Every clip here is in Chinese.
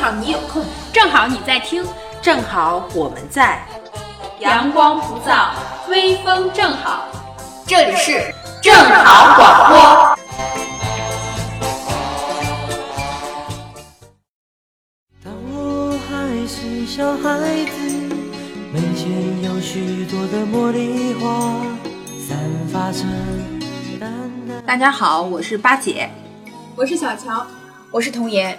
好你有空，正好你在听，正好我们在。阳光普照，微风正好，这里是正好广播。当我还是小孩子，门前有许多的茉莉花，散发着淡淡。大家好，我是八姐，我是小乔，我是童颜。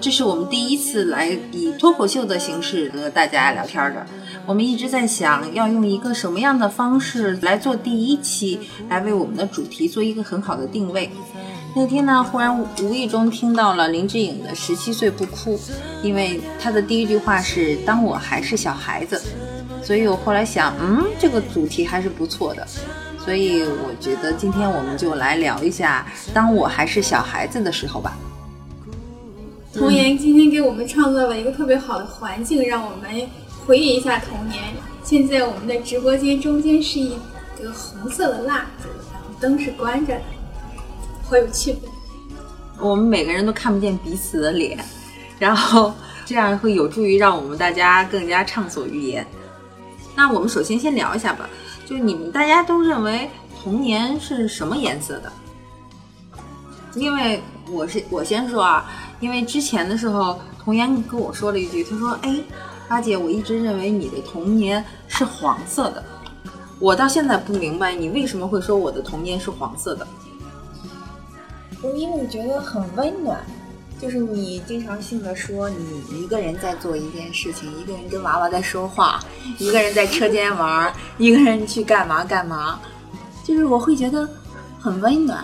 这是我们第一次来以脱口秀的形式和大家聊天的。我们一直在想要用一个什么样的方式来做第一期，来为我们的主题做一个很好的定位。那天呢，忽然无意中听到了林志颖的《十七岁不哭》，因为他的第一句话是“当我还是小孩子”，所以我后来想，嗯，这个主题还是不错的。所以我觉得今天我们就来聊一下“当我还是小孩子”的时候吧。童颜今天给我们创造了一个特别好的环境，让我们回忆一下童年。现在我们的直播间中间是一个红色的蜡烛，然后灯是关着的，好有气氛。我们每个人都看不见彼此的脸，然后这样会有助于让我们大家更加畅所欲言。那我们首先先聊一下吧，就是你们大家都认为童年是什么颜色的？因为我是我先说啊。因为之前的时候，童颜跟我说了一句，他说：“哎，八姐，我一直认为你的童年是黄色的，我到现在不明白你为什么会说我的童年是黄色的。”我因为觉得很温暖，就是你经常性的说你一个人在做一件事情，一个人跟娃娃在说话，一个人在车间玩，一个人去干嘛干嘛，就是我会觉得很温暖，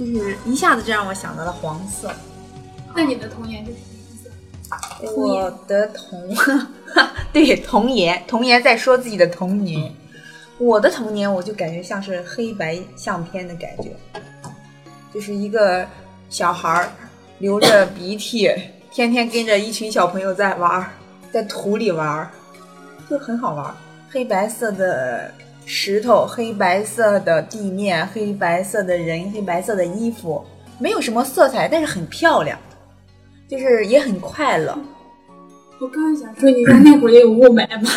就是一下子就让我想到了黄色。那你的童年是什么颜色？我的童，对童颜，童颜在说自己的童年。我的童年，我就感觉像是黑白相片的感觉，就是一个小孩儿流着鼻涕，天天跟着一群小朋友在玩，在土里玩，就很好玩。黑白色的石头，黑白色的地面，黑白色的人，黑白色的衣服，没有什么色彩，但是很漂亮。就是也很快乐。我刚刚想说，你家那会儿也有雾霾吗？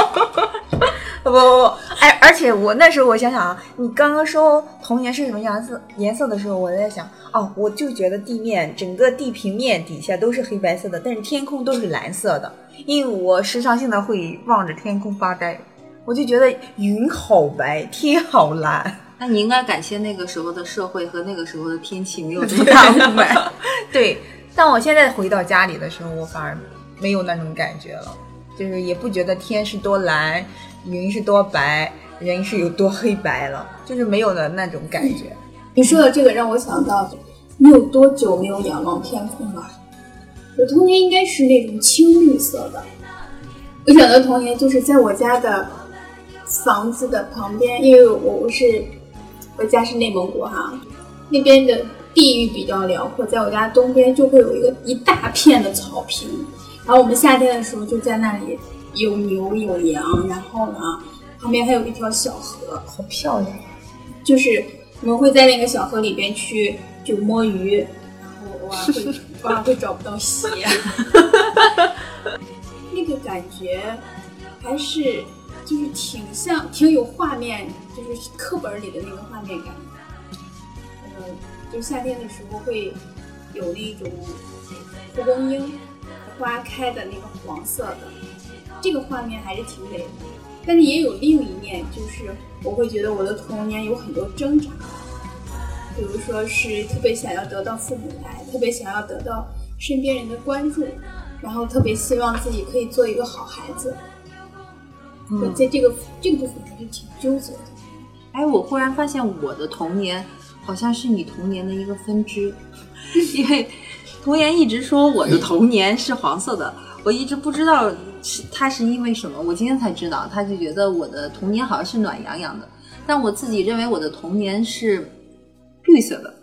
不不不，哎，而且我那时候我想想啊，你刚刚说童年是什么颜色颜色的时候，我在想，哦，我就觉得地面整个地平面底下都是黑白色的，但是天空都是蓝色的，因为我时常性的会望着天空发呆，我就觉得云好白，天好蓝。那你应该感谢那个时候的社会和那个时候的天气没有 这么大雾霾。对。但我现在回到家里的时候，我反而没有那种感觉了，就是也不觉得天是多蓝，云是多白，人是有多黑白了，就是没有了那种感觉。你说的这个让我想到，你有多久没有仰望天空了？我童年应该是那种青绿色的。我想的童年就是在我家的房子的旁边，因为我我是我家是内蒙古哈，那边的。地域比较辽阔，在我家东边就会有一个一大片的草坪，然后我们夏天的时候就在那里有牛有羊，然后呢旁边还有一条小河，好漂亮。就是我们会在那个小河里边去就摸鱼，然后偶尔会偶尔会找不到鞋，那个感觉还是就是挺像挺有画面，就是课本里的那个画面感。呃就夏天的时候会有那种蒲公英花开的那个黄色的，这个画面还是挺美的。但是也有另一面，就是我会觉得我的童年有很多挣扎，比如说是特别想要得到父母爱，特别想要得到身边人的关注，然后特别希望自己可以做一个好孩子。我在这个这个部分还是挺纠结的。哎，我忽然发现我的童年。好像是你童年的一个分支，因为童颜一直说我的童年是黄色的，我一直不知道是他是因为什么，我今天才知道，他就觉得我的童年好像是暖洋洋的，但我自己认为我的童年是绿色的。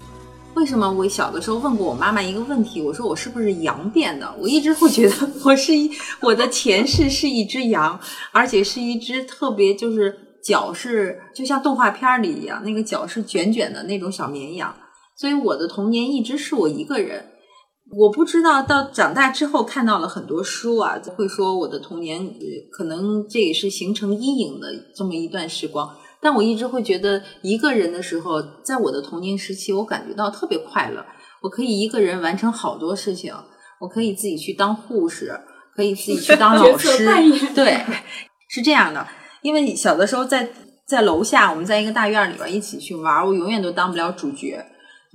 为什么？我小的时候问过我妈妈一个问题，我说我是不是羊变的？我一直会觉得我是一我的前世是一只羊，而且是一只特别就是。脚是就像动画片里一样，那个脚是卷卷的那种小绵羊，所以我的童年一直是我一个人。我不知道到长大之后看到了很多书啊，会说我的童年可能这也是形成阴影的这么一段时光。但我一直会觉得一个人的时候，在我的童年时期，我感觉到特别快乐。我可以一个人完成好多事情，我可以自己去当护士，可以自己去当老师，对，是这样的。因为小的时候在在楼下，我们在一个大院里边一起去玩，我永远都当不了主角。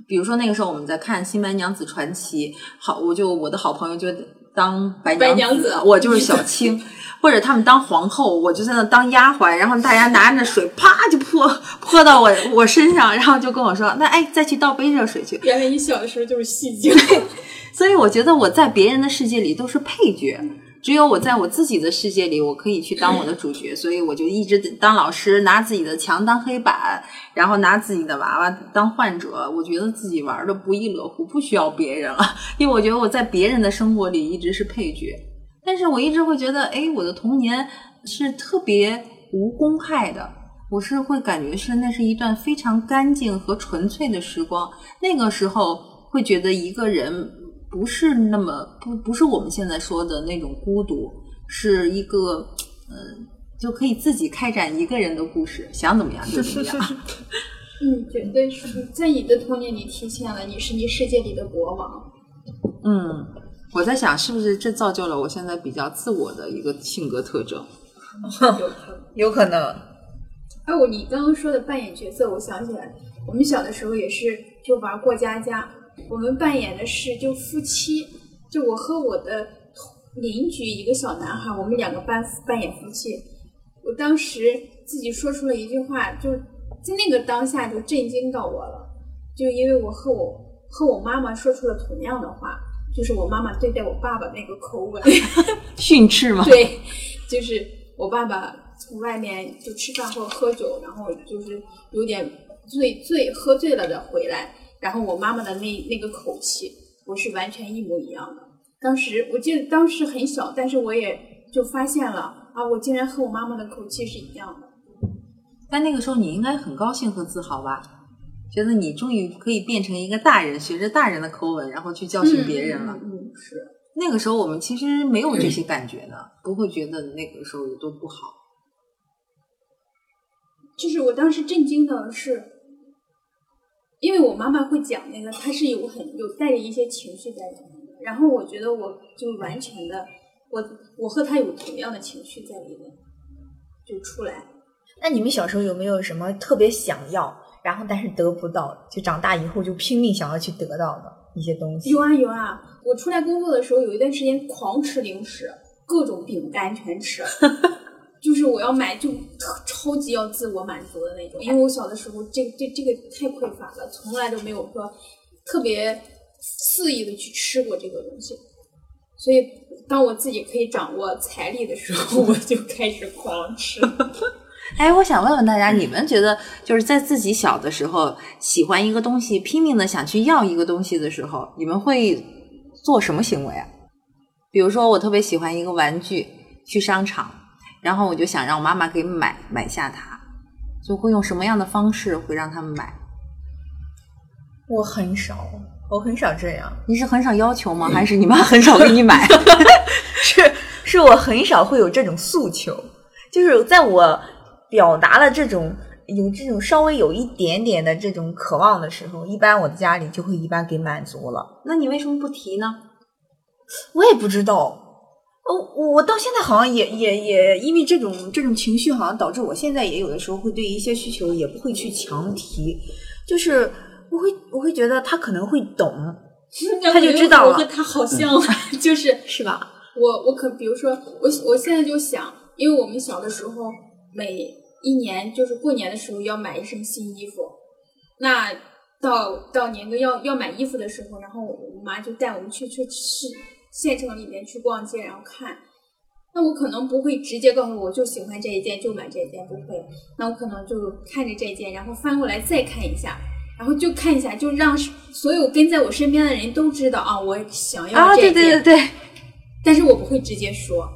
比如说那个时候我们在看《新白娘子传奇》，好，我就我的好朋友就当白白娘娘子我就是小青，或者他们当皇后，我就在那当丫鬟，然后大家拿着水啪就泼泼到我我身上，然后就跟我说，那哎再去倒杯热水去。原来你小的时候就是戏精。所以我觉得我在别人的世界里都是配角，只有我在我自己的世界里，我可以去当我的主角。所以我就一直当老师，拿自己的墙当黑板，然后拿自己的娃娃当患者。我觉得自己玩的不亦乐乎，不需要别人了，因为我觉得我在别人的生活里一直是配角。但是我一直会觉得，哎，我的童年是特别无公害的。我是会感觉是那是一段非常干净和纯粹的时光。那个时候会觉得一个人不是那么不不是我们现在说的那种孤独，是一个嗯、呃就可以自己开展一个人的故事，想怎么样就怎么样。嗯，绝对是在你的童年里体现了你是你世界里的国王。嗯，我在想是不是这造就了我现在比较自我的一个性格特征。有可能。有可能。哎，我你刚刚说的扮演角色，我想起来，我们小的时候也是就玩过家家，我们扮演的是就夫妻，就我和我的同邻居一个小男孩，我们两个扮扮演夫妻。我当时自己说出了一句话，就在那个当下就震惊到我了，就因为我和我和我妈妈说出了同样的话，就是我妈妈对待我爸爸那个口吻。训斥吗？对，就是我爸爸从外面就吃饭或者喝酒，然后就是有点醉醉喝醉了的回来，然后我妈妈的那那个口气，我是完全一模一样的。当时我记得当时很小，但是我也就发现了啊，我竟然和我妈妈的口气是一样的。但那个时候你应该很高兴和自豪吧？觉得你终于可以变成一个大人，学着大人的口吻，然后去教训别人了。嗯，嗯是。那个时候我们其实没有这些感觉的，不会觉得那个时候有多不好。就是我当时震惊的是，因为我妈妈会讲那个，她是有很有带着一些情绪在里面的，然后我觉得我就完全的，我我和她有同样的情绪在里面，就出来。那你们小时候有没有什么特别想要，然后但是得不到，就长大以后就拼命想要去得到的一些东西？有啊有啊，我出来工作的时候有一段时间狂吃零食，各种饼干全吃，就是我要买就超级要自我满足的那种，因为我小的时候这这这个太匮乏了，从来都没有说特别肆意的去吃过这个东西，所以当我自己可以掌握财力的时候，我就开始狂吃。哎，我想问问大家，你们觉得就是在自己小的时候喜欢一个东西，拼命的想去要一个东西的时候，你们会做什么行为啊？比如说，我特别喜欢一个玩具，去商场，然后我就想让我妈妈给买买下它，就会用什么样的方式会让他们买？我很少，我很少这样，你是很少要求吗？还是你妈很少给你买？是是我很少会有这种诉求，就是在我表达了这种有这种稍微有一点点的这种渴望的时候，一般我的家里就会一般给满足了。那你为什么不提呢？我也不知道，哦，我我到现在好像也也也因为这种这种情绪，好像导致我现在也有的时候会对一些需求也不会去强提，就是我会我会觉得他可能会懂，他就知道了我和他好 像，就是是吧？我我可比如说我我现在就想，因为我们小的时候每一年就是过年的时候要买一身新衣服，那到到年个要要买衣服的时候，然后我妈就带我们去去市县城里面去逛街，然后看。那我可能不会直接告诉我就喜欢这一件就买这一件，不会。那我可能就看着这件，然后翻过来再看一下，然后就看一下，就让所有跟在我身边的人都知道啊，我想要啊，这件。对对对对，但是我不会直接说。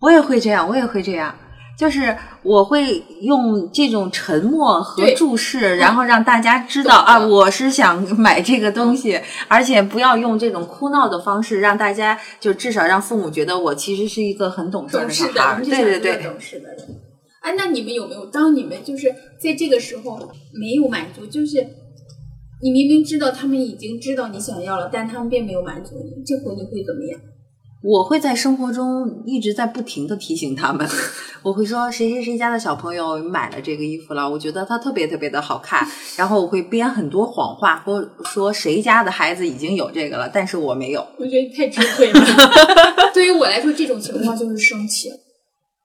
我也会这样，我也会这样。就是我会用这种沉默和注视，然后让大家知道啊，我是想买这个东西，而且不要用这种哭闹的方式，让大家就至少让父母觉得我其实是一个很懂事的，小孩儿。对对对懂事的人。哎，那你们有没有当你们就是在这个时候没有满足，就是你明明知道他们已经知道你想要了，但他们并没有满足你，这会你会怎么样？我会在生活中一直在不停的提醒他们，我会说谁谁谁家的小朋友买了这个衣服了，我觉得它特别特别的好看，然后我会编很多谎话，或说谁家的孩子已经有这个了，但是我没有。我觉得你太智慧了。对于我来说，这种情况就是生气了，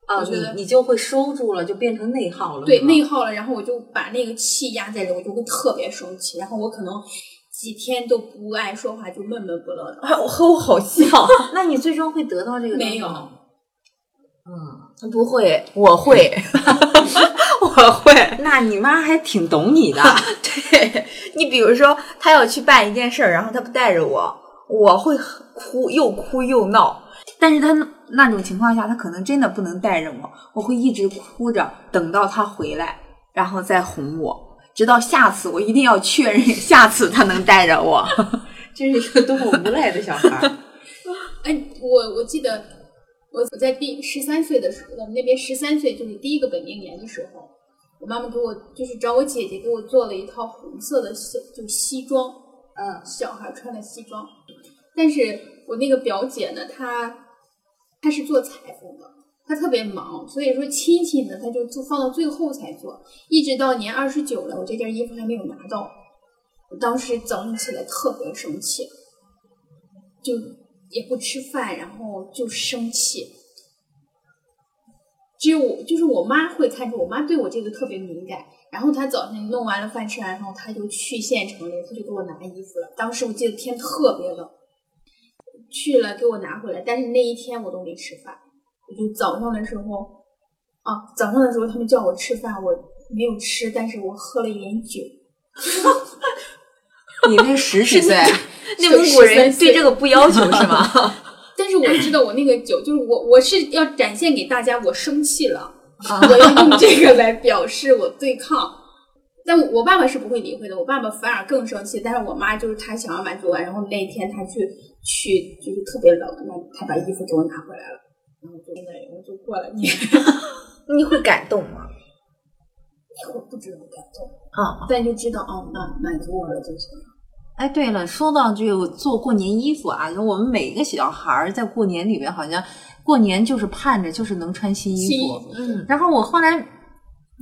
啊我觉得你你就会收住了，就变成内耗了。对内耗了，然后我就把那个气压在里，我就会特别生气，然后我可能几天都不爱说话，就闷闷不乐的。我和我好像，那你最终会得到这个没有吗嗯，不会，我会，我会。那你妈还挺懂你的。对你比如说，她要去办一件事儿，然后她不带着我，我会哭，又哭又闹。但是她那种情况下，她可能真的不能带着我，我会一直哭着，等到她回来，然后再哄我，直到下次我一定要确认，下次他能带着我。这是一个多么无赖的小孩儿！哎，我我记得我我在第十三岁的时候，我们那边十三岁就是第一个本命年的时候，我妈妈给我就是找我姐姐给我做了一套红色的西就西装，嗯，小孩穿的西装。但是我那个表姐呢，她她是做裁缝的，他特别忙，所以说亲戚呢，他就就放到最后才做，一直到年二十九了，我这件衣服还没有拿到。我当时早上起来特别生气，就也不吃饭，然后就生气。只有我，就是我妈会看出，我妈对我这个特别敏感。然后她早上弄完了饭吃完，然后她就去县城里，她就给我拿衣服了。当时我记得天特别冷，去了给我拿回来，但是那一天我都没吃饭。我就早上的时候，啊，早上的时候他们叫我吃饭，我没有吃，但是我喝了一点酒。你那 十几岁，内蒙古人对这个不要求是吗？但是我知道我那个酒，就是我我是要展现给大家，我生气了，我要用这个来表示我对抗。但我爸爸是不会理会的，我爸爸反而更生气。但是我妈就是她想要满足我，然后那一天她去去就是特别冷，那她把衣服给我拿回来了，然后就那我就过了年，你会感动吗？那会不知道感动，啊、但就知道哦，那满足我了就行了。哎，对了，说到这个做过年衣服啊，我们每个小孩儿在过年里面，好像过年就是盼着就是能穿新衣服。新衣服，嗯，然后我后来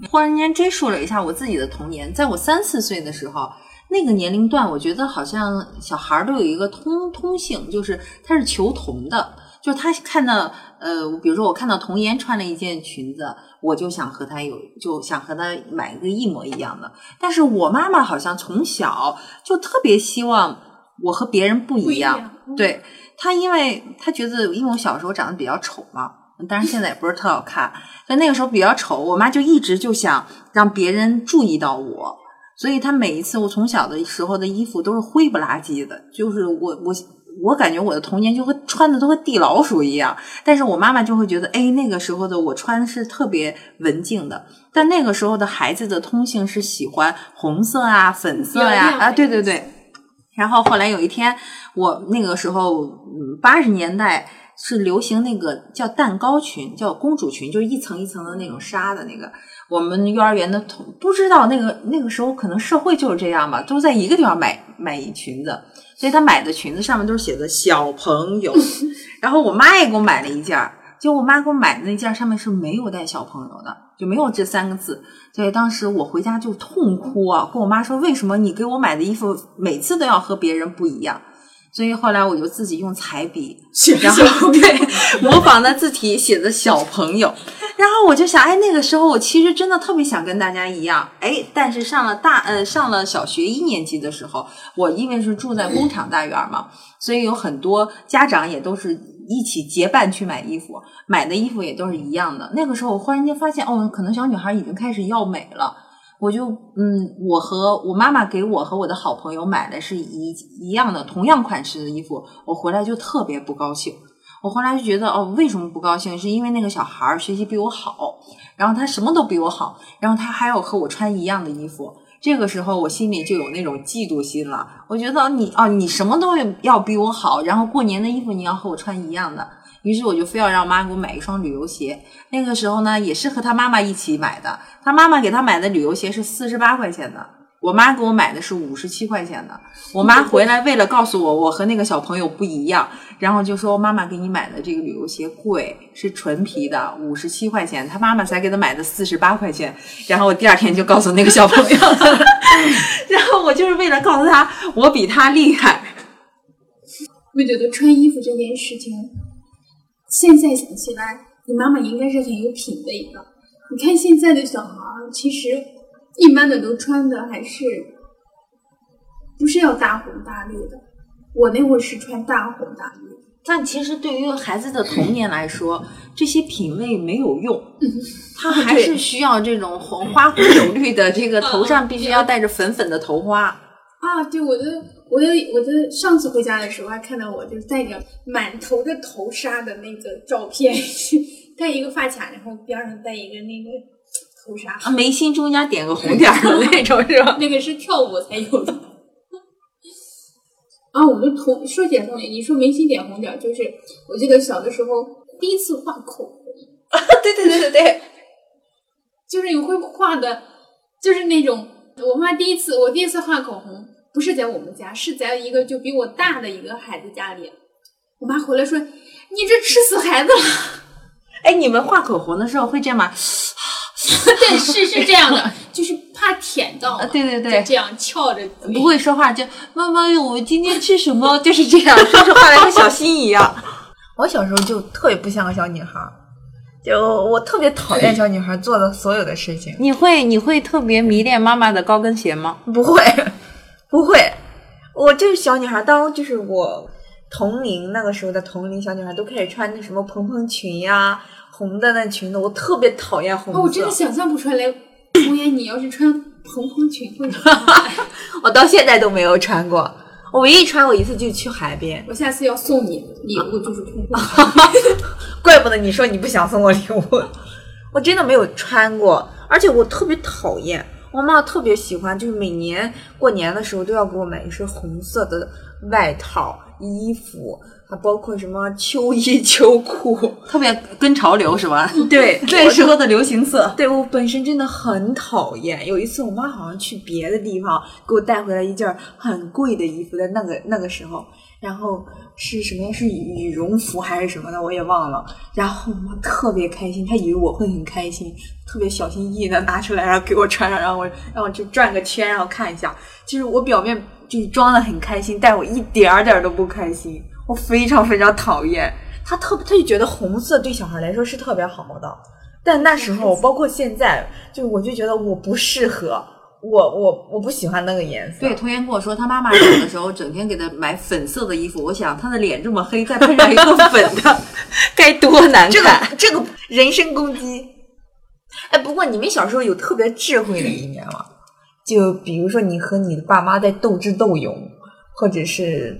忽然间追溯了一下我自己的童年，在我三四岁的时候，那个年龄段，我觉得好像小孩儿都有一个通通性，就是他是求同的，就是他看到呃，比如说我看到童颜穿了一件裙子，我就想和她有，就想和她买一个一模一样的。但是我妈妈好像从小就特别希望我和别人不不一样，样。对她，因为她觉得，因为我小时候长得比较丑嘛，当然现在也不是特好看，但那个时候比较丑，我妈就一直就想让别人注意到我，所以她每一次我从小的时候的衣服都是灰不拉几的，就是我我我感觉我的童年就和穿的都和地老鼠一样，但是我妈妈就会觉得，哎，那个时候的我穿是特别文静的，但那个时候的孩子的通性是喜欢红色啊、粉色呀、啊，对对对。然后后来有一天，我那个时候，嗯，八十年代是流行那个叫蛋糕裙，叫公主裙，就是一层一层的那种纱的那个。我们幼儿园的同不知道那个那个时候可能社会就是这样吧，都在一个地方买买裙子，所以她买的裙子上面都是写的小朋友。然后我妈也给我买了一件儿，结果我妈给我买的那件儿上面是没有带小朋友的，就没有这三个字。所以当时我回家就痛哭啊，跟我妈说为什么你给我买的衣服每次都要和别人不一样？所以后来我就自己用彩笔，然后对模仿的字体写的小朋友，然后我就想，哎，那个时候我其实真的特别想跟大家一样，哎，但是上了大呃上了小学一年级的时候，我因为是住在工厂大院嘛，所以有很多家长也都是一起结伴去买衣服，买的衣服也都是一样的。那个时候我忽然间发现，哦，可能小女孩已经开始要美了。我就嗯，我和我妈妈给我和我的好朋友买的是一一样的同样款式的衣服，我回来就特别不高兴。我后来就觉得哦，为什么不高兴？是因为那个小孩儿学习比我好，然后他什么都比我好，然后他还要和我穿一样的衣服。这个时候我心里就有那种嫉妒心了。我觉得你哦，你什么都要比我好，然后过年的衣服你要和我穿一样的。于是我就非要让我妈给我买一双旅游鞋。那个时候呢，也是和他妈妈一起买的。他妈妈给他买的旅游鞋是四十八块钱的，我妈给我买的是五十七块钱的。我妈回来为了告诉我我和那个小朋友不一样，然后就说妈妈给你买的这个旅游鞋贵，是纯皮的，五十七块钱，他妈妈才给他买的四十八块钱。然后我第二天就告诉那个小朋友，然后我就是为了告诉他我比他厉害。我觉得穿衣服这件事情，现在想起来，你妈妈应该是很有品味的。你看现在的小孩，其实一般的都穿的还是不是要大红大绿的。我那会儿是穿大红大绿。但其实对于孩子的童年来说，这些品味没有用，他还是需要这种红花红柳绿的，这个头上必须要带着粉粉的头花。啊，对，我的我的我的上次回家的时候还看到我就带着满头的头纱的那个照片，戴一个发卡，然后边上戴一个那个头纱，啊，眉心中间点个红点儿的那种是吧？那个是跳舞才有的。啊，我们同说点红点，你说眉心点红点儿，就是我记得小的时候第一次画口红，对对对对对，就是你会画的，就是那种我妈第一次，我第一次画口红不是在我们家，是在一个就比我大的一个孩子家里。我妈回来说：“你这吃死孩子了。哎，你们画口红的时候会这样吗？” 对，是是这样的，就是怕舔到对对对这样翘着，不会说话就妈妈，我今天吃什么？就是这样，说出话来跟小新一样。我小时候就特别不像个小女孩儿，就我特别讨厌小女孩做的所有的事情。你会你会特别迷恋妈妈的高跟鞋吗？不会，不会，我就是小女孩。当就是我同龄那个时候的同龄小女孩都开始穿那什么蓬蓬裙呀、红的那裙子，我特别讨厌红色。哦，我真的想象不出来，红颜你要是穿蓬蓬裙会 什么样？我到现在都没有穿过。我唯一穿过一次就去海边，我下次要送你礼物就是蓬蓬裙。怪不得你说你不想送我礼物，我真的没有穿过，而且我特别讨厌。我妈特别喜欢，就是每年过年的时候都要给我买一身红色的外套、衣服，还包括什么秋衣秋裤。特别跟潮流是吧？对那时候的流行色。对我本身真的很讨厌。有一次，我妈好像去别的地方给我带回来一件很贵的衣服，在那个那个时候，然后是什么呀？是羽绒服还是什么的，我也忘了。然后我妈特别开心，她以为我会很开心，特别小心翼翼的拿出来，然后给我穿上，让我让我就转个圈，然后看一下。其实我表面就是装的很开心，但我一点儿点儿都不开心，我非常非常讨厌。她特她就觉得红色对小孩来说是特别好的。但那时候，包括现在，就我就觉得我不适合，我我我不喜欢那个颜色。对，童言跟我说，他妈妈小的时候整天给他买粉色的衣服。我想他的脸这么黑，再配上一个粉的，该多难这看。个这个人身攻击。哎，不过你们小时候有特别智慧的一面吗？就比如说你和你的爸妈在斗智斗勇，或者是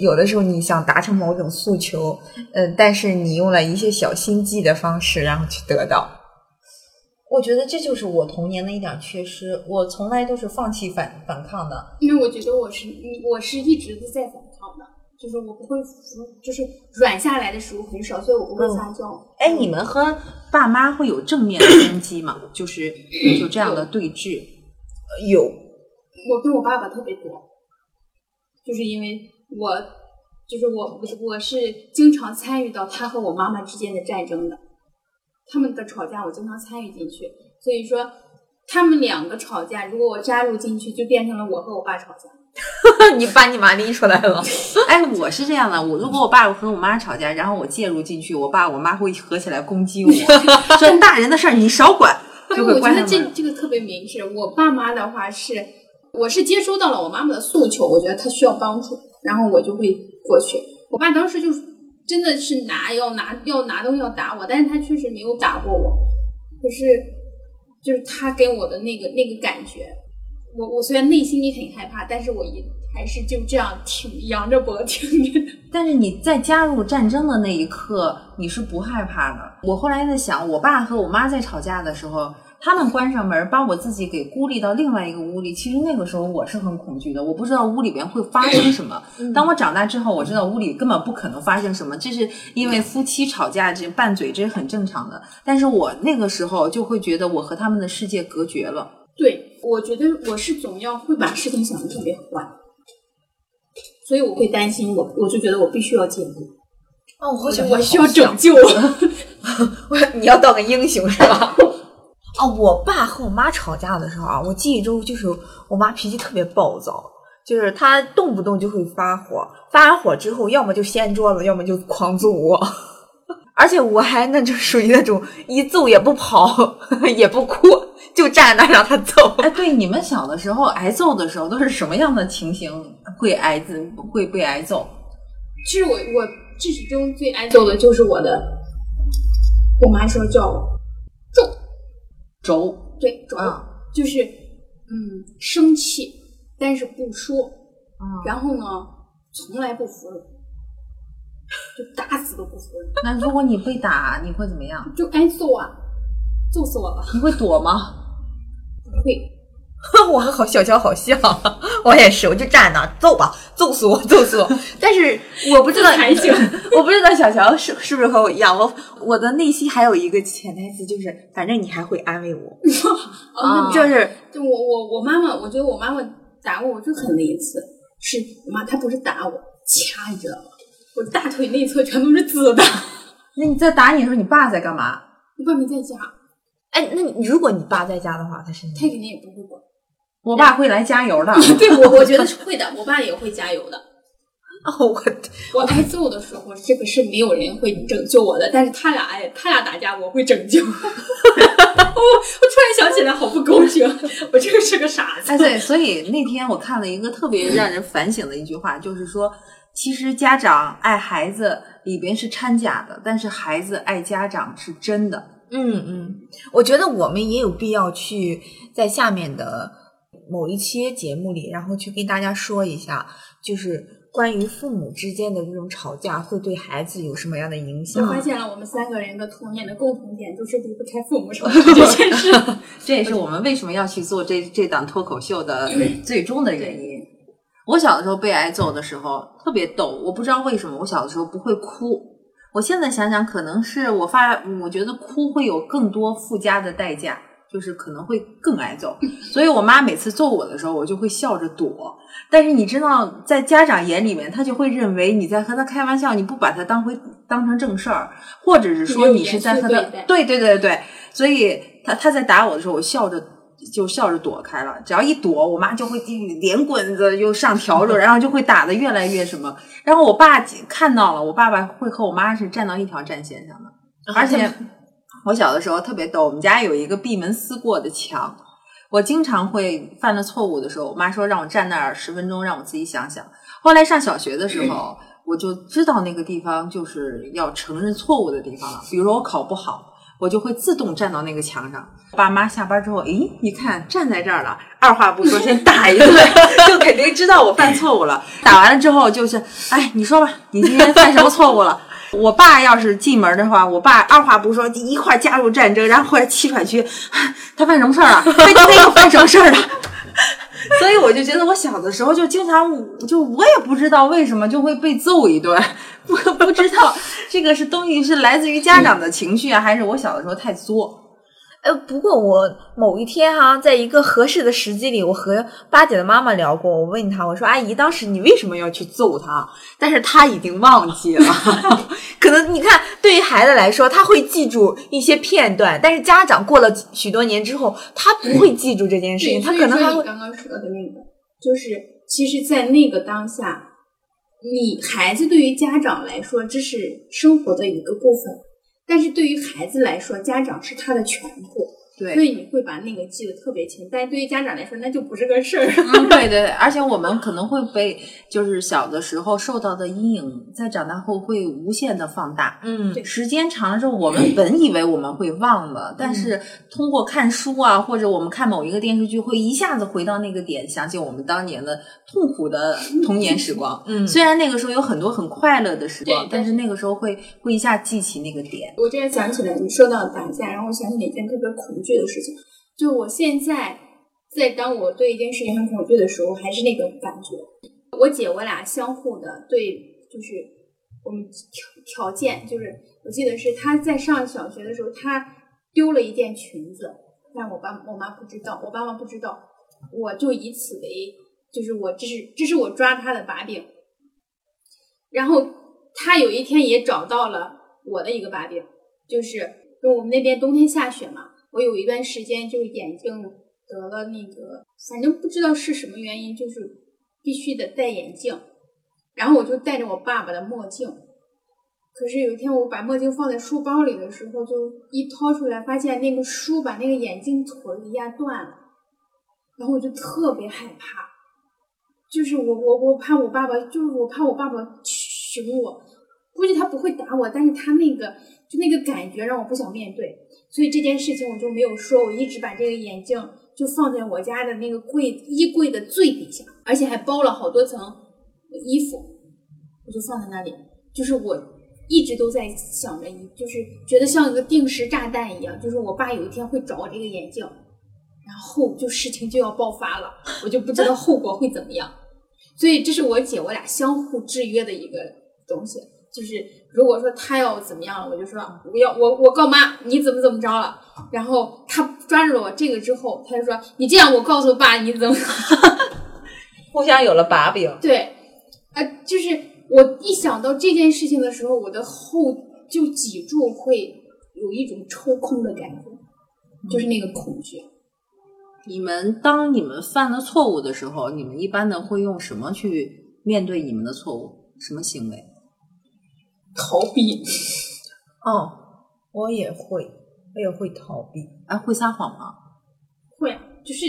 有的时候你想达成某种诉求，嗯、但是你用了一些小心机的方式，然后去得到。我觉得这就是我童年的一点缺失，我从来都是放弃反反抗的。因为我觉得我是我是一直都在反抗的，就是我不会服，就是软下来的时候很少，所以我不会撒娇。哎，你们和爸妈会有正面的攻击吗？就是就这样的对峙。有，我跟我爸爸特别多，就是因为我就是我我我是经常参与到他和我妈妈之间的战争的，他们的吵架我经常参与进去，所以说他们两个吵架，如果我加入进去，就变成了我和我爸吵架。你把你妈拎出来了。哎，我是这样的，我如果我爸和我妈吵架，然后我介入进去，我爸我妈会合起来攻击我，说大人的事儿你少管，就会我觉得这。这个特别明智。我爸妈的话是，我是接收到了我妈妈的诉求，我觉得她需要帮助，然后我就会过去。我爸当时就真的是拿要拿要拿东西要打我，但是他确实没有打过我，可是就是他给我的那个那个感觉，我我虽然内心里很害怕，但是我也还是就这样挺扬着脖挺着。但是你在加入战争的那一刻，你是不害怕的。我后来在想，我爸和我妈在吵架的时候，他们关上门，把我自己给孤立到另外一个屋里。其实那个时候我是很恐惧的，我不知道屋里边会发生什么。当我长大之后，我知道屋里根本不可能发生什么，这是因为夫妻吵架这拌嘴，这是很正常的。但是我那个时候就会觉得我和他们的世界隔绝了。对，我觉得我是总要会把事情想的特别坏，所以我会担心我，我就觉得我必须要进步，哦，我好想我需要拯救。我你要当个英雄是吧？啊，我爸和我妈吵架的时候啊，我记忆中就是我妈脾气特别暴躁，就是她动不动就会发火，发完火之后，要么就掀桌子，要么就狂揍我。而且我还那就属于那种一揍也不跑也不哭，就站那让他揍。哎，对，你们小的时候挨揍的时候都是什么样的情形会挨揍会被挨揍？其实我我至始中最挨揍的就是我的，我妈说叫我揍，轴对轴，啊就是嗯生气，但是不说，啊，然后呢从来不服软，就打死都不服软，那如果你被打，你会怎么样？就挨揍啊，揍死我了，你会躲吗？不会。我和好小乔好像，我也是，我就站那儿揍吧，揍死我，揍死我。但是我不知道自裁型我不知道小乔是是不是和我一样，我我的内心还有一个潜台词，就是反正你还会安慰我，啊，就就是就我我我妈妈，我觉得我妈妈打过我最狠的一次，是我妈她不是打我，掐你知道吗？我大腿内侧全都是紫的，那你在打你的时候，你爸在干嘛？你爸没在家，哎，那你如果你爸在家的话，他是他肯定也不会管。我爸会来加油的。对我，我觉得是会的，我爸也会加油的。哦，我我挨揍的时候，这个是没有人会拯救我的，但是他俩哎，他俩打架，我会拯救。我我突然想起来，好不公平，我这个是个傻子。哎，对，所以那天我看了一个特别让人反省的一句话，就是说，其实家长爱孩子里边是掺假的，但是孩子爱家长是真的。嗯嗯，我觉得我们也有必要去在下面的某一期节目里，然后去跟大家说一下，就是关于父母之间的这种吵架会对孩子有什么样的影我响。发现了，我们三个人的童年的共同点就是离不开父母吵架 这件事。这也是我们为什么要去做这这档脱口秀的最终的原因。我小的时候被挨揍的时候特别逗，我不知道为什么我小的时候不会哭。我现在想想，可能是我发，我觉得哭会有更多附加的代价，就是可能会更挨揍。所以我妈每次揍我的时候，我就会笑着躲。但是你知道，在家长眼里面，他就会认为你在和他开玩笑，你不把他当回当成正事儿，或者是说你是在和他没有严肃对对对对对，所以他他在打我的时候，我笑着就笑着躲开了。只要一躲，我妈就会连滚子又上笤帚，然后就会打得越来越什么。然后我爸看到了，我爸爸会和我妈是站到一条战线上的，而且我小的时候特别逗，我们家有一个闭门思过的墙。我经常会犯了错误的时候，我妈说让我站那儿十分钟，让我自己想想。后来上小学的时候，我就知道那个地方就是要承认错误的地方了。比如说我考不好，我就会自动站到那个墙上。爸妈下班之后，诶，一看站在这儿了，二话不说先打一顿，就肯定知道我犯错误了。打完了之后就是，哎，你说吧，你今天犯什么错误了？我爸要是进门的话，我爸二话不说一块加入战争，然后后来气喘吁，他犯什么事儿了？他今天又犯什么事儿了？所以我就觉得我小的时候就经常就我也不知道为什么就会被揍一顿，我不知道这个是东西是来自于家长的情绪啊，还是我小的时候太作？呃，不过我某一天哈、在一个合适的时机里，我和八姐的妈妈聊过。我问她，我说：“阿姨，当时你为什么要去揍他？”但是她已经忘记了。可能你看，对于孩子来说，他会记住一些片段，但是家长过了许多年之后，他不会记住这件事情，对，他可能还会刚刚说的那个，就是其实，在那个当下，你孩子对于家长来说，这是生活的一个部分，但是对于孩子来说，家长是他的全部。对所以你会把那个记得特别清。但是对于家长来说，那就不是个事儿。嗯，对对，而且我们可能会被就是小的时候受到的阴影，在长大后会无限的放大。嗯时间长了之后，我们本以为我们会忘了，但是通过看书啊，或者我们看某一个电视剧，会一下子回到那个点，想起我们当年的痛苦的童年时光。嗯虽然那个时候有很多很快乐的时光，但是那个时候会会一下记起那个点。我这然想起来，你说到打架，然后我想起了一件特别恐惧的事情，就我现在在当我对一件事情很恐惧的时候，还是那个感觉。我姐我俩相互的对，就是我们条条件，就是我记得是她在上小学的时候，她丢了一件裙子，但我爸我妈不知道，我爸妈不知道，我就以此为，就是我这是这是我抓她的把柄。然后她有一天也找到了我的一个把柄，就是就我们那边冬天下雪嘛，我有一段时间就眼睛得了那个，反正不知道是什么原因，就是必须得戴眼镜，然后我就戴着我爸爸的墨镜。可是有一天我把墨镜放在书包里的时候，就一掏出来，发现那个书把那个眼镜腿儿给压断了，然后我就特别害怕，就是我我我怕我爸爸，就是我怕我爸爸凶我，估计他不会打我，但是他那个就那个感觉让我不想面对，所以这件事情我就没有说，我一直把这个眼镜就放在我家的那个柜衣柜的最底下，而且还包了好多层衣服，我就放在那里，就是我。一直都在想着，就是觉得像一个定时炸弹一样，就是我爸有一天会找我这个眼镜，然后就事情就要爆发了，我就不知道后果会怎么样。所以这是我姐我俩相互制约的一个东西，就是如果说他要怎么样了，我就说我要我我告妈你怎么怎么着了，然后他抓住了我这个之后，他就说你这样我告诉爸你怎么 互相有了把柄。对，啊、就是我一想到这件事情的时候，我的后就脊柱会有一种抽空的感觉，就是那个恐惧。你们当你们犯了错误的时候，你们一般的会用什么去面对你们的错误？什么行为？逃避，哦，我也会，我也会逃避。哎，会撒谎吗？会啊就是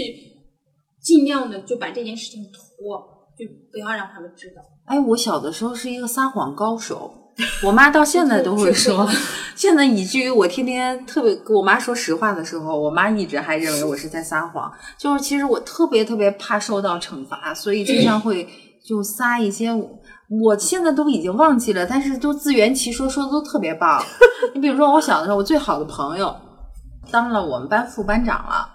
尽量的就把这件事情拖，就不要让他们知道。哎，我小的时候是一个撒谎高手，我妈到现在都会说 现在以至于我天天特别跟我妈说实话的时候，我妈一直还认为我是在撒谎。就是其实我特别特别怕受到惩罚，所以经常会就撒一些。我现在都已经忘记了，但是都自圆其说，说的都特别棒。你比如说，我小的时候，我最好的朋友当了我们班副班长了，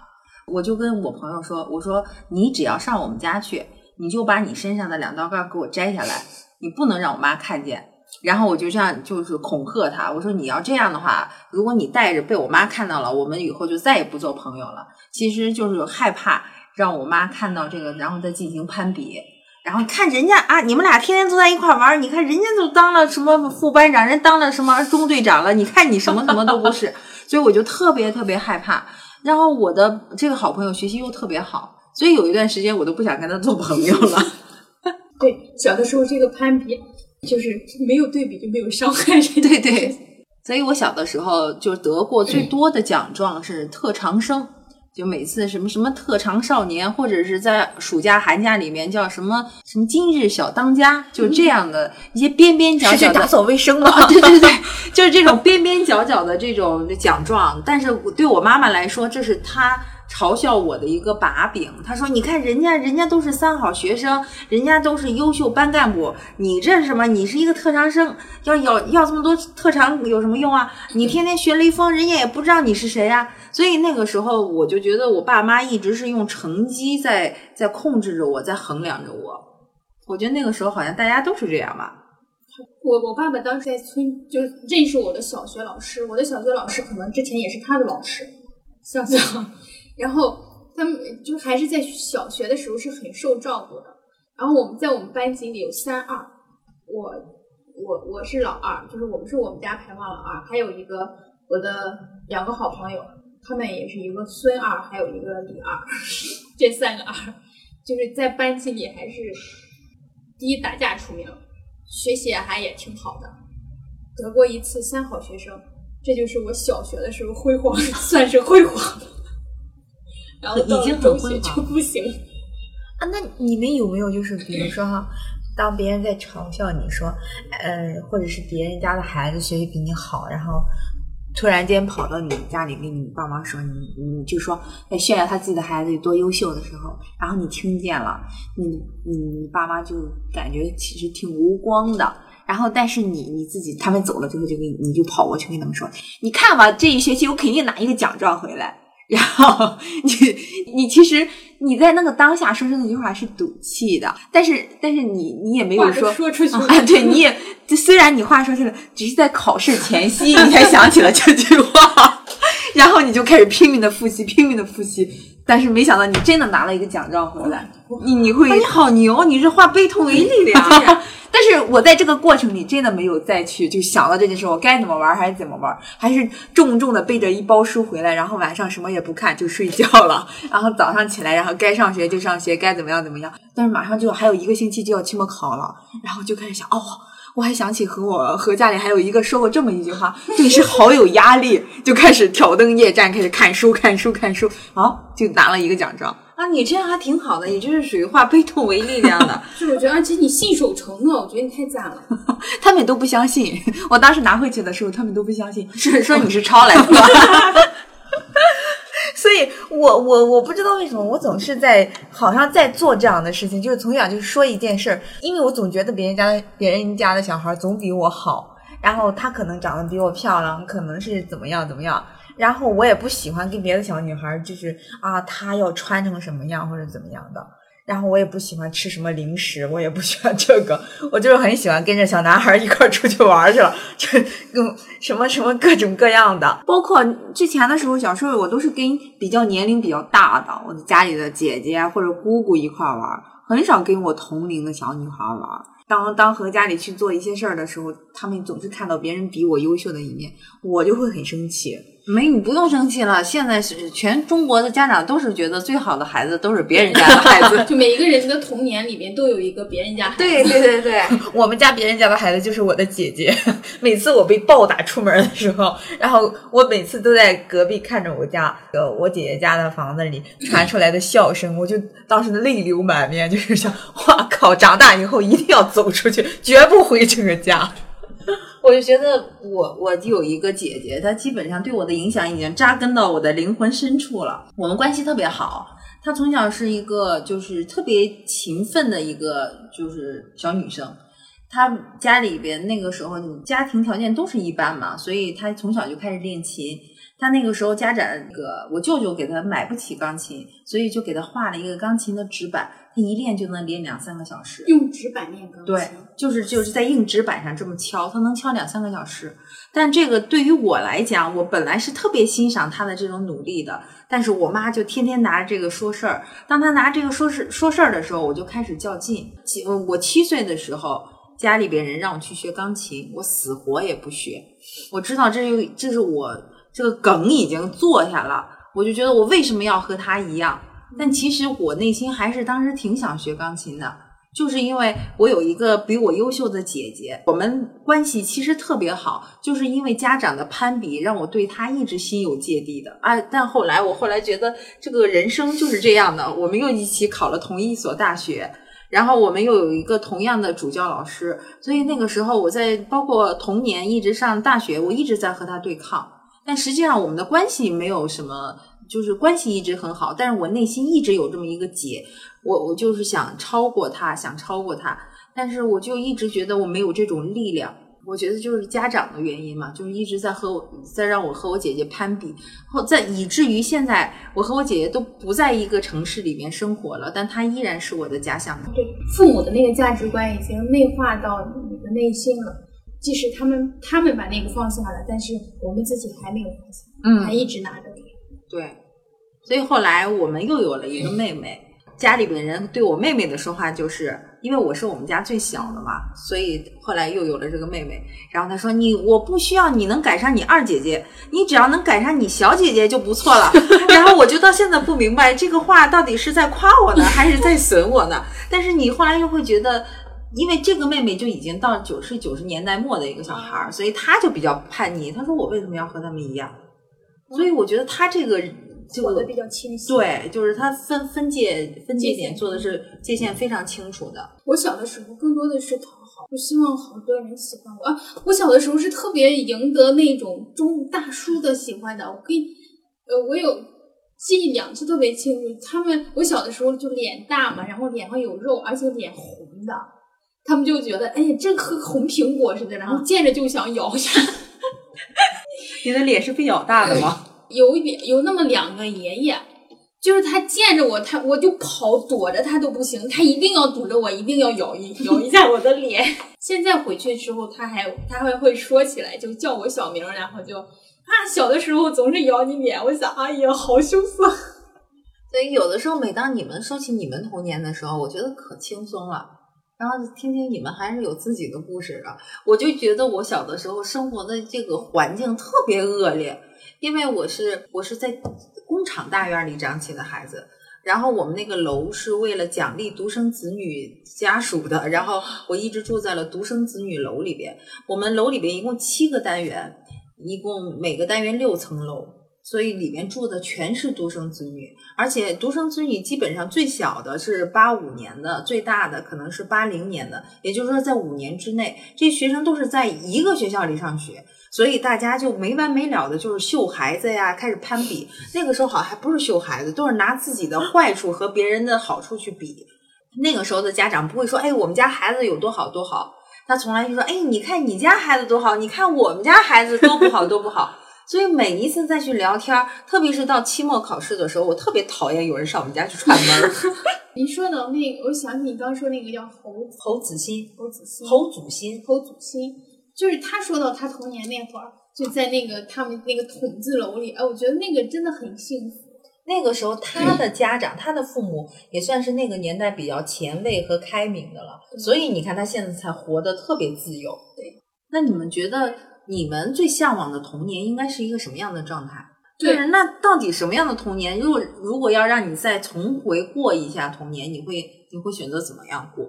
我就跟我朋友说：“我说你只要上我们家去，你就把你身上的两道杠给我摘下来，你不能让我妈看见。”然后我就这样就是恐吓他，我说你要这样的话，如果你带着被我妈看到了，我们以后就再也不做朋友了。其实就是害怕让我妈看到这个，然后再进行攀比。然后看人家啊，你们俩天天坐在一块玩儿，你看人家都当了什么副班长，人当了什么中队长了，你看你什么什么都不是，所以我就特别特别害怕。然后我的这个好朋友学习又特别好，所以有一段时间我都不想跟他做朋友了。对，小的时候这个攀比就是没有对比就没有伤害。对对，所以我小的时候就得过最多的奖状是特长生，就每次什么什么特长少年，或者是在暑假寒假里面叫什么什么今日小当家，就这样的一些边边角角打扫卫生吗？啊，对对对，就是这种边边角角的这种奖状，但是对我妈妈来说，这是她嘲笑我的一个把柄。她说：“你看人家，人家都是三好学生，人家都是优秀班干部，你这是什么？你是一个特长生，要要要这么多特长有什么用啊？你天天学雷锋，人家也不知道你是谁呀、所以那个时候，我就觉得我爸妈一直是用成绩在在控制着我，在衡量着我。我觉得那个时候好像大家都是这样吧。我我爸爸当时在村就认识我的小学老师，我的小学老师可能之前也是他的老师，想想，然后他们就还是在小学的时候是很受照顾的。然后我们在我们班级里有三二，我我我是老二，就是我们是我们家排行老二，还有一个我的两个好朋友，他们也是一个孙二，还有一个李二，这三个二 就是在班级里还是第一打架出名。学习还也挺好的，得过一次三好学生，这就是我小学的时候辉煌，算是辉煌的。然后到已经很了中学辉煌就不行。啊，那你们有没有就是比如说哈，当别人在嘲笑你说，呃，或者是别人家的孩子学习比你好，然后突然间跑到你家里跟你爸妈说，你你就说在炫耀他自己的孩子有多优秀的时候，然后你听见了，你你你爸妈就感觉其实挺无光的。然后，但是你你自己，他们走了之后，就给你你就跑过去跟他们说：“你看吧，这一学期我肯定拿一个奖状回来。”然后你你其实你在那个当下说出那句话是赌气的，但是但是你你也没有说说出去啊，对，你也就虽然你话说出来，只是在考试前夕你才想起了这句话，然后你就开始拼命的复习，拼命的复习，但是没想到你真的拿了一个奖状回来，你你会你好牛，你是化悲痛为力量。但是我在这个过程里真的没有再去就想到这件事，我该怎么玩还是怎么玩，还是重重的背着一包书回来，然后晚上什么也不看就睡觉了，然后早上起来，然后该上学就上学，该怎么样怎么样。但是马上就还有一个星期就要期末考了，然后就开始想，哦，我还想起和我和家里还有一个说过这么一句话，对，是好有压力，就开始挑灯夜战，开始看书看书看书，啊，就拿了一个奖状。啊，你这样还挺好的，你这是属于化悲痛为力量的。是，我觉得，而且你信守承诺，我觉得你太赞了。他们都不相信，我当时拿回去的时候，他们都不相信，是说你是抄来的吗？所以我我我不知道为什么我总是在好像在做这样的事情，就是从小就是说一件事儿，因为我总觉得别人家的别人家的小孩总比我好，然后他可能长得比我漂亮，可能是怎么样怎么样，然后我也不喜欢跟别的小女孩就是啊，她要穿成什么样或者怎么样的。然后我也不喜欢吃什么零食，我也不喜欢这个，我就是很喜欢跟着小男孩一块出去玩去了，就嗯什么什么各种各样的。包括之前的时候，小时候我都是跟比较年龄比较大的，我的家里的姐姐或者姑姑一块玩，很少跟我同龄的小女孩玩。当当和家里去做一些事儿的时候，他们总是看到别人比我优秀的一面，我就会很生气。没，你不用生气了。现在是全中国的家长都是觉得最好的孩子都是别人家的孩子。就 每一个人的童年里面都有一个别人家孩子。对对对对，我们家别人家的孩子就是我的姐姐。每次我被暴打出门的时候，然后我每次都在隔壁看着我家呃我姐姐家的房子里传出来的笑声，我就当时泪流满面，就是想，哇靠，长大以后一定要走出去，绝不回这个家。我就觉得我我有一个姐姐，她基本上对我的影响已经扎根到我的灵魂深处了。我们关系特别好，她从小是一个就是特别勤奋的一个就是小女生。她家里边那个时候家庭条件都是一般嘛，所以她从小就开始练琴。她那个时候家长那个我舅舅给她买不起钢琴，所以就给她画了一个钢琴的纸板，她一练就能练两三个小时。用纸板练钢琴。对，就是就是在硬纸板上这么敲，他能敲两三个小时。但这个对于我来讲，我本来是特别欣赏他的这种努力的，但是我妈就天天拿着这个说事儿。当他拿这个说事说事儿的时候，我就开始较劲。七我七岁的时候，家里边人让我去学钢琴，我死活也不学。我知道这就这是我这个梗已经坐下了，我就觉得我为什么要和他一样？但其实我内心还是当时挺想学钢琴的。就是因为我有一个比我优秀的姐姐，我们关系其实特别好。就是因为家长的攀比，让我对她一直心有芥蒂的。啊，但后来我后来觉得这个人生就是这样的，我们又一起考了同一所大学，然后我们又有一个同样的主教老师，所以那个时候我在包括童年一直上大学，我一直在和他对抗。但实际上我们的关系没有什么，就是关系一直很好，但是我内心一直有这么一个结。我我就是想超过他，想超过他，但是我就一直觉得我没有这种力量。我觉得就是家长的原因嘛，就是一直在和我，在让我和我姐姐攀比，后在以至于现在我和我姐姐都不在一个城市里面生活了，但她依然是我的家乡。对，父母的那个价值观已经内化到你的内心了。即使他们他们把那个放下了，但是我们自己还没有放下，嗯还一直拿着。对，所以后来我们又有了一个妹妹。家里边人对我妹妹的说话，就是因为我是我们家最小的嘛，所以后来又有了这个妹妹。然后她说：“你我不需要你能赶上你二姐姐，你只要能赶上你小姐姐就不错了。”然后我就到现在不明白这个话到底是在夸我呢，还是在损我呢？但是你后来又会觉得，因为这个妹妹就已经到九是九十年代末的一个小孩儿，所以她就比较叛逆。她说：“我为什么要和他们一样？”所以我觉得她这个就活得比较清晰。，对，就是它分分界分界点做的是界限非常清楚的。我小的时候更多的是讨好，我希望好多人喜欢我啊。我小的时候是特别赢得那种中大叔的喜欢的。我可以，呃，我有记忆两次特别清楚。他们我小的时候就脸大嘛，然后脸上有肉，而且脸红的，他们就觉得哎呀，这和红苹果似的，然后见着就想咬一下。你的脸是被咬大的吗？有一点有那么两个爷爷，就是他见着我，他我就跑，躲着他都不行，他一定要堵着我，一定要咬一 咬一下我的脸。现在回去之后，他还他还会说起来，就叫我小名，然后就啊，小的时候总是咬你脸，我想，哎呀，好羞涩。所以有的时候，每当你们说起你们童年的时候，我觉得可轻松了。然后听听你们还是有自己的故事的，我就觉得我小的时候生活的这个环境特别恶劣，因为我是我是在工厂大院里长起的孩子，然后我们那个楼是为了奖励独生子女家属的，然后我一直住在了独生子女楼里边。我们楼里边一共七个单元，一共每个单元六层楼，所以里面住的全是独生子女，而且独生子女基本上最小的是八五年的，最大的可能是八零年的，也就是说在五年之内，这些学生都是在一个学校里上学。所以大家就没完没了的，就是秀孩子呀，开始攀比。那个时候好像还不是秀孩子，都是拿自己的坏处和别人的好处去比。那个时候的家长不会说：“哎，我们家孩子有多好多好。”他从来就说：“哎，你看你家孩子多好，你看我们家孩子多不好，多不好。”所以每一次再去聊天儿，特别是到期末考试的时候，我特别讨厌有人上我们家去串门儿。你说的那个，我想起你刚说那个叫侯侯子欣，侯子欣，侯祖欣，侯祖欣，就是他说到他童年那会儿，就在那个他们那个筒子楼里，哎，我觉得那个真的很幸福。那个时候，他的家长、他的父母也算是那个年代比较前卫和开明的了，所以你看他现在才活得特别自由。对，那你们觉得你们最向往的童年应该是一个什么样的状态？对就是那到底什么样的童年？如果如果要让你再重回过一下童年，你会你会选择怎么样过？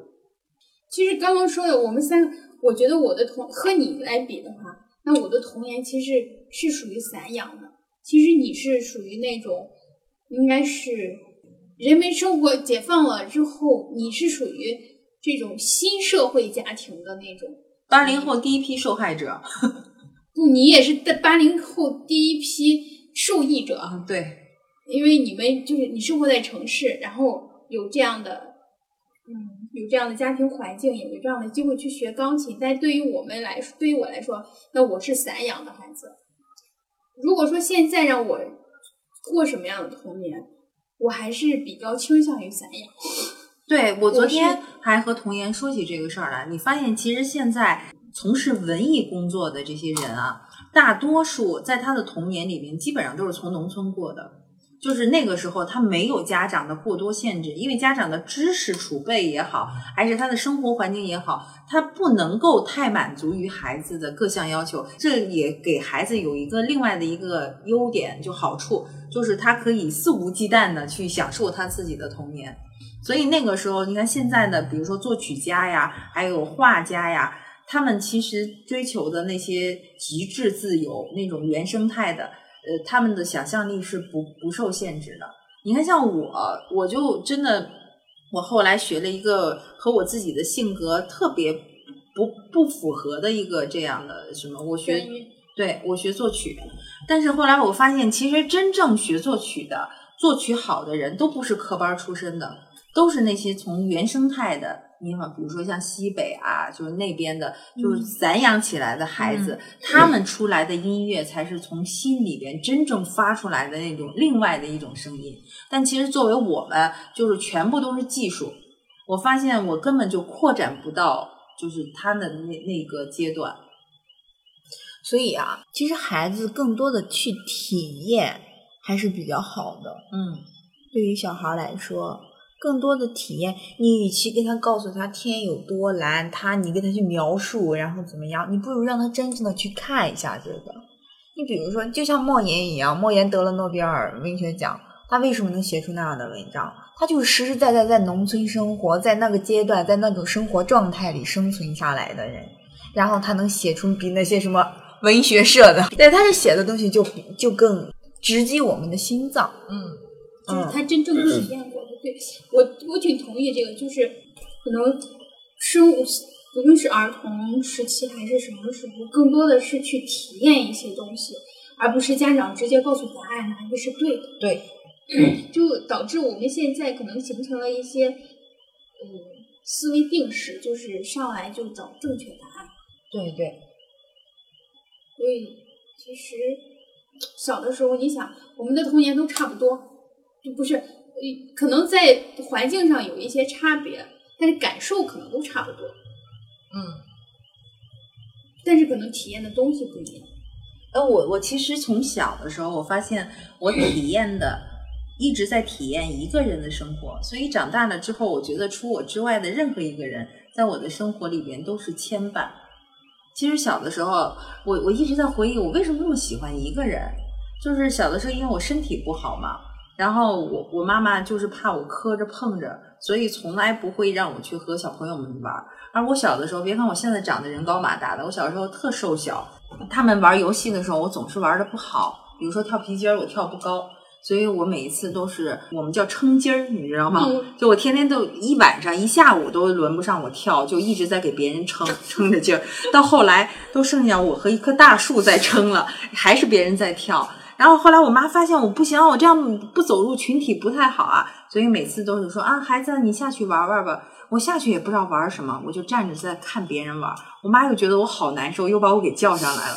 其实刚刚说的，我们三个，我觉得我的童和你来比的话，那我的童年其实是属于散养的。其实你是属于那种，应该是人民生活解放了之后，你是属于这种新社会家庭的那种。八零后第一批受害者。不，你也是八零后第一批受益者。啊，对，因为你们就是你生活在城市，然后有这样的，嗯，有这样的家庭环境，也有这样的机会去学钢琴。但对于我们来说，对于我来说，那我是散养的孩子。如果说现在让我过什么样的童年，我还是比较倾向于散养。对我昨天还和童言说起这个事儿来，你发现其实现在从事文艺工作的这些人啊，大多数在他的童年里面基本上都是从农村过的，就是那个时候他没有家长的过多限制，因为家长的知识储备也好，还是他的生活环境也好，他不能够太满足于孩子的各项要求，这也给孩子有一个另外的一个优点，就好处就是他可以肆无忌惮的去享受他自己的童年。所以那个时候，你看现在的，比如说作曲家呀，还有画家呀，他们其实追求的那些极致自由、那种原生态的，呃，他们的想象力是不不受限制的。你看，像我，我就真的，我后来学了一个和我自己的性格特别不不符合的一个这样的什么，我学对我学作曲，但是后来我发现，其实真正学作曲的、作曲好的人都不是科班出身的，都是那些从原生态的，你好，比如说像西北啊，就是那边的，就是散养起来的孩子，他们出来的音乐才是从心里边真正发出来的那种另外的一种声音。但其实作为我们，就是全部都是技术，我发现我根本就扩展不到就是他们那那个阶段。所以啊，其实孩子更多的去体验还是比较好的。嗯，对于小孩来说，更多的体验，你与其跟他告诉他天有多蓝，他你跟他去描述，然后怎么样，你不如让他真正的去看一下这个。你比如说，就像莫言一样，莫言得了诺贝尔文学奖，他为什么能写出那样的文章？他就是实实在在在农村生活，在那个阶段，在那种生活状态里生存下来的人，然后他能写出比那些什么文学社的，对，他是写的东西就比就更直击我们的心脏。嗯就是他真正体验过的。对我，我挺同意这个，就是可能生无论是儿童时期还是什么时候，更多的是去体验一些东西，而不是家长直接告诉答案哪一个是对的，对，就导致我们现在可能形成了一些嗯思维定式，就是上来就找正确答案。对对，所以其实小的时候，你想我们的童年都差不多，就不是，呃可能在环境上有一些差别，但是感受可能都差不多，嗯。但是可能体验的东西不一样。呃，我我其实从小的时候，我发现我体验的一直在体验一个人的生活，所以长大了之后，我觉得除我之外的任何一个人，在我的生活里边都是牵绊。其实小的时候，我我一直在回忆我为什么那么喜欢一个人，就是小的时候因为我身体不好嘛，然后我我妈妈就是怕我磕着碰着，所以从来不会让我去和小朋友们玩儿。而我小的时候，别看我现在长得人高马大的，我小时候特瘦小。他们玩游戏的时候，我总是玩的不好，比如说跳皮筋儿，我跳不高，所以我每一次都是我们叫撑筋儿，你知道吗？嗯就我天天都一晚上一下午都轮不上我跳，就一直在给别人撑撑着劲儿。到后来都剩下我和一棵大树在撑了，还是别人在跳。然后后来我妈发现我不行，我这样不走入群体不太好啊，所以每次都是说啊，孩子你下去玩玩吧。我下去也不知道玩什么，我就站着在看别人玩。我妈又觉得我好难受，又把我给叫上来了。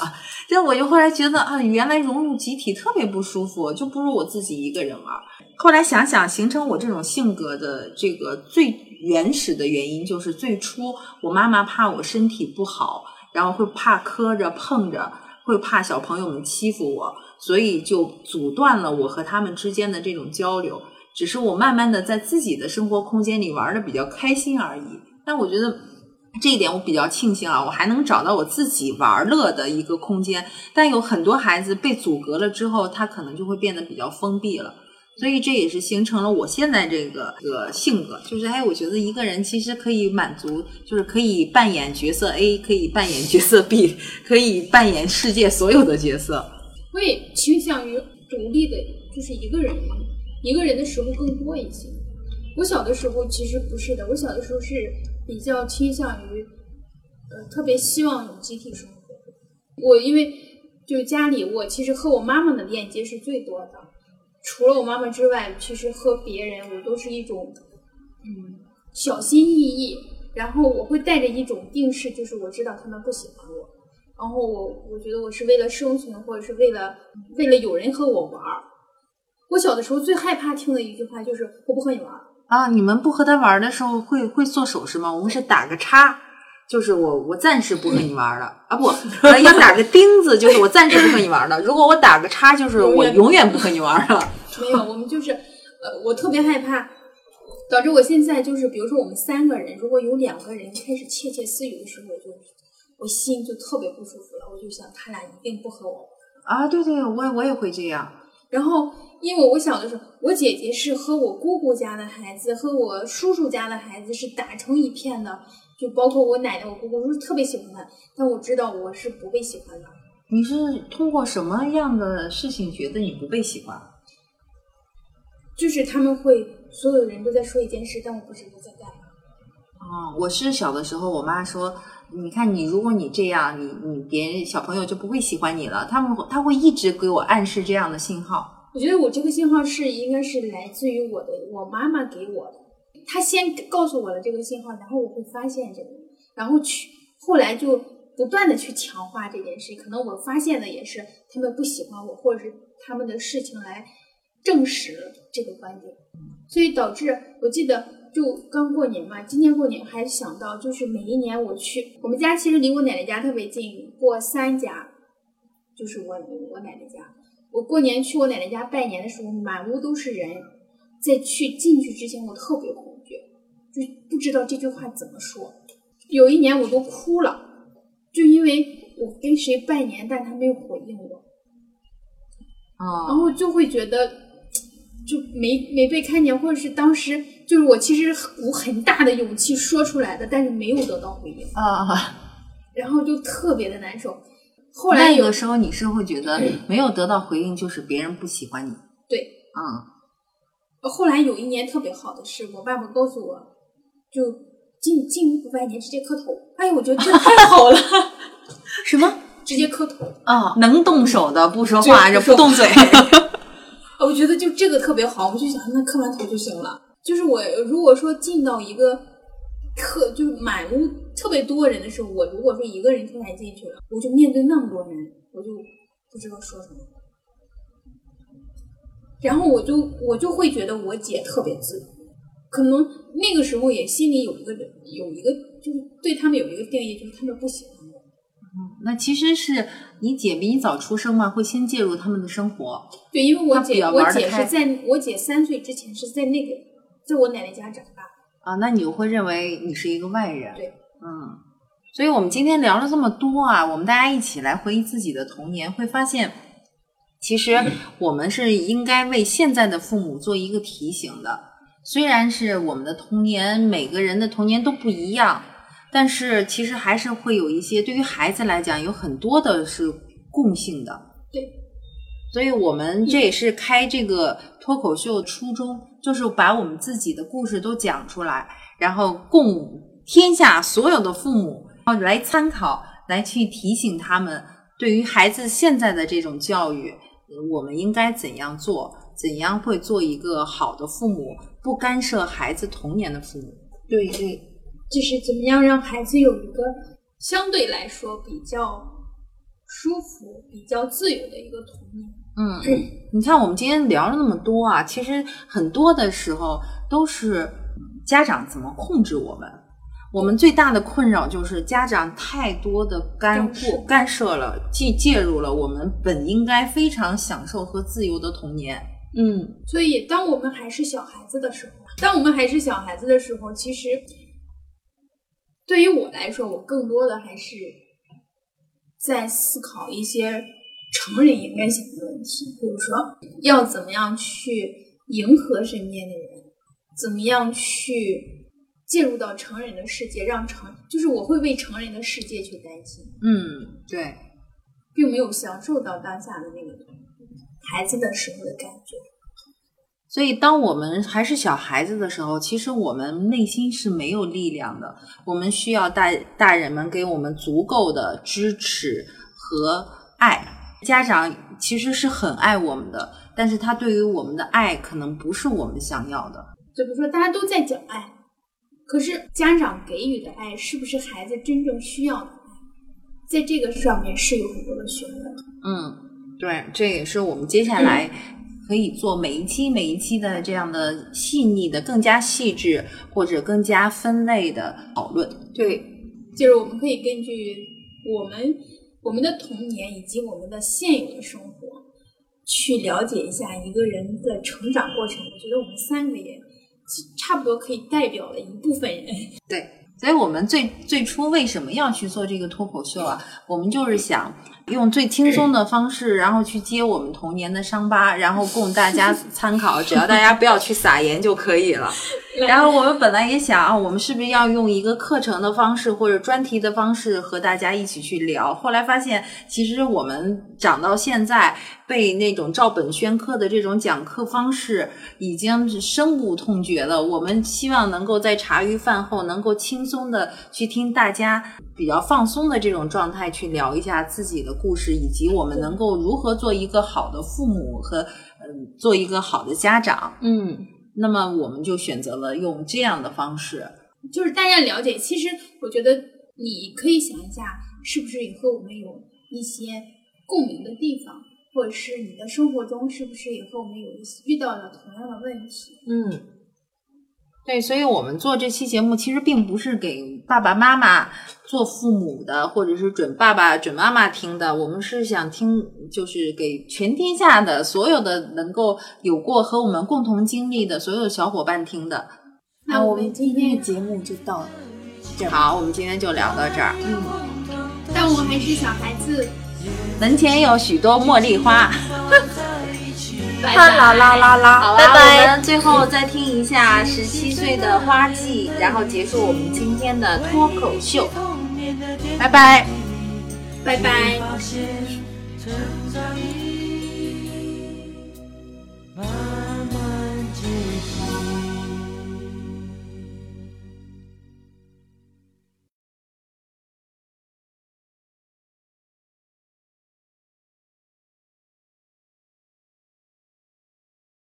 这我就后来觉得啊，原来融入集体特别不舒服，就不如我自己一个人玩。后来想想，形成我这种性格的这个最原始的原因，就是最初我妈妈怕我身体不好，然后会怕磕着碰着，会怕小朋友们欺负我，所以就阻断了我和他们之间的这种交流。只是我慢慢的在自己的生活空间里玩的比较开心而已。但我觉得这一点我比较庆幸啊，我还能找到我自己玩乐的一个空间。但有很多孩子被阻隔了之后，他可能就会变得比较封闭了。所以这也是形成了我现在这个个性格，就是哎，我觉得一个人其实可以满足，就是可以扮演角色 A，可以扮演角色 B，可以扮演世界所有的角色。我也倾向于独立的，就是一个人，一个人的时候更多一些。我小的时候其实不是的，我小的时候是比较倾向于，呃，特别希望有集体生活。我因为就家里，我其实和我妈妈的链接是最多的，除了我妈妈之外，其实和别人我都是一种，嗯，小心翼翼，然后我会带着一种定势，就是我知道他们不喜欢我，然后我我觉得我是为了生存，或者是为了为了有人和我玩儿。我小的时候最害怕听的一句话就是“我不和你玩儿啊，你们不和他玩的时候会会做手势吗？我们是打个叉，就是我我暂时不和你玩了啊不，呃要打个钉子，就是我暂时不和你玩了。如果我打个叉，就是我永远不和你玩了。”。没有，我们就是呃，我特别害怕，导致我现在就是，比如说我们三个人，如果有两个人开始窃窃私语的时候，我就我心就特别不舒服了，我就想他俩一定不和我玩。啊，对对，我我也会这样。然后，因为我小的时候，我姐姐是和我姑姑家的孩子和我叔叔家的孩子是打成一片的，就包括我奶奶、我姑姑都是特别喜欢他，但我知道我是不被喜欢的。你是通过什么样的事情觉得你不被喜欢？就是他们会所有人都在说一件事，但我不知道在干嘛。哦，我是小的时候，我妈说，你看你，如果你这样，你你别小朋友就不会喜欢你了。他们他会一直给我暗示这样的信号。我觉得我这个信号是应该是来自于我的我妈妈给我的，她先告诉我的这个信号，然后我会发现这个，然后去后来就不断的去强化这件事情。可能我发现的也是他们不喜欢我，或者是他们的事情来证实这个观点，所以导致我记得就刚过年嘛，今年过年还想到就是每一年我去我们家其实离我奶奶家特别近，过三家就是我我奶奶家。我过年去我奶奶家拜年的时候，满屋都是人。在去进去之前，我特别恐惧，就不知道这句话怎么说。有一年我都哭了，就因为我跟谁拜年，但他没有回应我，然哦，后就会觉得就没没被看见，或者是当时就是我其实鼓很大的勇气说出来的，但是没有得到回应。啊，然后就特别的难受。后来有的时候你是会觉得没有得到回应，就是别人不喜欢你。对，嗯，后来有一年特别好的是，我爸爸告诉我，就进进屋不拜年直接磕头。哎，我觉得这太好了，什么？直接磕头。啊，能动手的不说话，就这不动嘴。我觉得就这个特别好，我就想那磕完头就行了。就是我如果说进到一个特就是满屋特别多人的时候，我如果说一个人突然进去了，我就面对那么多人，我就不知道说什么。然后我就我就会觉得我姐特别自由，可能那个时候也心里有一个有一个就是对他们有一个定义，就是他们不喜欢我。嗯那其实是你姐比你早出生嘛，会先介入他们的生活。对，因为我姐我姐是在我姐三岁之前是在那个在我奶奶家长大的。啊，那你会认为你是一个外人。对，嗯，所以我们今天聊了这么多啊，我们大家一起来回忆自己的童年，会发现，其实我们是应该为现在的父母做一个提醒的。虽然是我们的童年，每个人的童年都不一样，但是其实还是会有一些对于孩子来讲，有很多的是共性的。对，所以我们这也是开这个脱口秀初衷，就是把我们自己的故事都讲出来，然后供天下所有的父母然后来参考，来去提醒他们，对于孩子现在的这种教育，我们应该怎样做，怎样会做一个好的父母，不干涉孩子童年的父母。对对，就是怎么样让孩子有一个相对来说比较舒服、比较自由的一个童年。嗯，你看我们今天聊了那么多啊，其实很多的时候都是家长怎么控制我们。我们最大的困扰就是家长太多的干干涉过干涉了，介介入了我们本应该非常享受和自由的童年。嗯，所以，当我们还是小孩子的时候，当我们还是小孩子的时候，其实对于我来说，我更多的还是在思考一些成人应该想的问题，比如说要怎么样去迎合身边的人，怎么样去介入到成人的世界，让成就是我会为成人的世界去担心，嗯，对，并没有享受到当下的那个孩子的时候的感觉。所以，当我们还是小孩子的时候，其实我们内心是没有力量的。我们需要大大人们给我们足够的支持和爱。家长其实是很爱我们的，但是他对于我们的爱可能不是我们想要的。就比如说大家都在讲爱，可是家长给予的爱是不是孩子真正需要的爱，在这个上面是有很多的学问。嗯，对，这也是我们接下来可以做每一期每一期的这样的细腻的、更加细致或者更加分类的讨论。对，就是我们可以根据我们我们的童年以及我们的现有的生活，去了解一下一个人的成长过程。我觉得我们三个也差不多可以代表了一部分人。对，所以我们最最初为什么要去做这个脱口秀啊？我们就是想用最轻松的方式，然后去揭我们童年的伤疤，然后供大家参考。只要大家不要去撒盐就可以了。然后我们本来也想啊，我们是不是要用一个课程的方式或者专题的方式和大家一起去聊？后来发现，其实我们长到现在，被那种照本宣科的这种讲课方式已经是深恶痛绝了。我们希望能够在茶余饭后，能够轻松的去听大家比较放松的这种状态去聊一下自己的故事，以及我们能够如何做一个好的父母和嗯、做一个好的家长。嗯，那么我们就选择了用这样的方式。就是大家了解，其实我觉得你可以想一下，是不是也和我们有一些共鸣的地方，或者是你的生活中是不是也和我们有遇到了同样的问题？嗯，对，所以我们做这期节目其实并不是给爸爸妈妈做父母的，或者是准爸爸、准妈妈听的。我们是想听，就是给全天下的所有的能够有过和我们共同经历的所有小伙伴听的。那我们今天的节目就到这儿。好，我们今天就聊到这儿。嗯但我还是小孩子，门前有许多茉莉花。哈啦啦啦啦啦，好啦，拜拜。我们最后再听一下十七岁的花季，然后结束我们今天的脱口秀。拜拜。拜拜。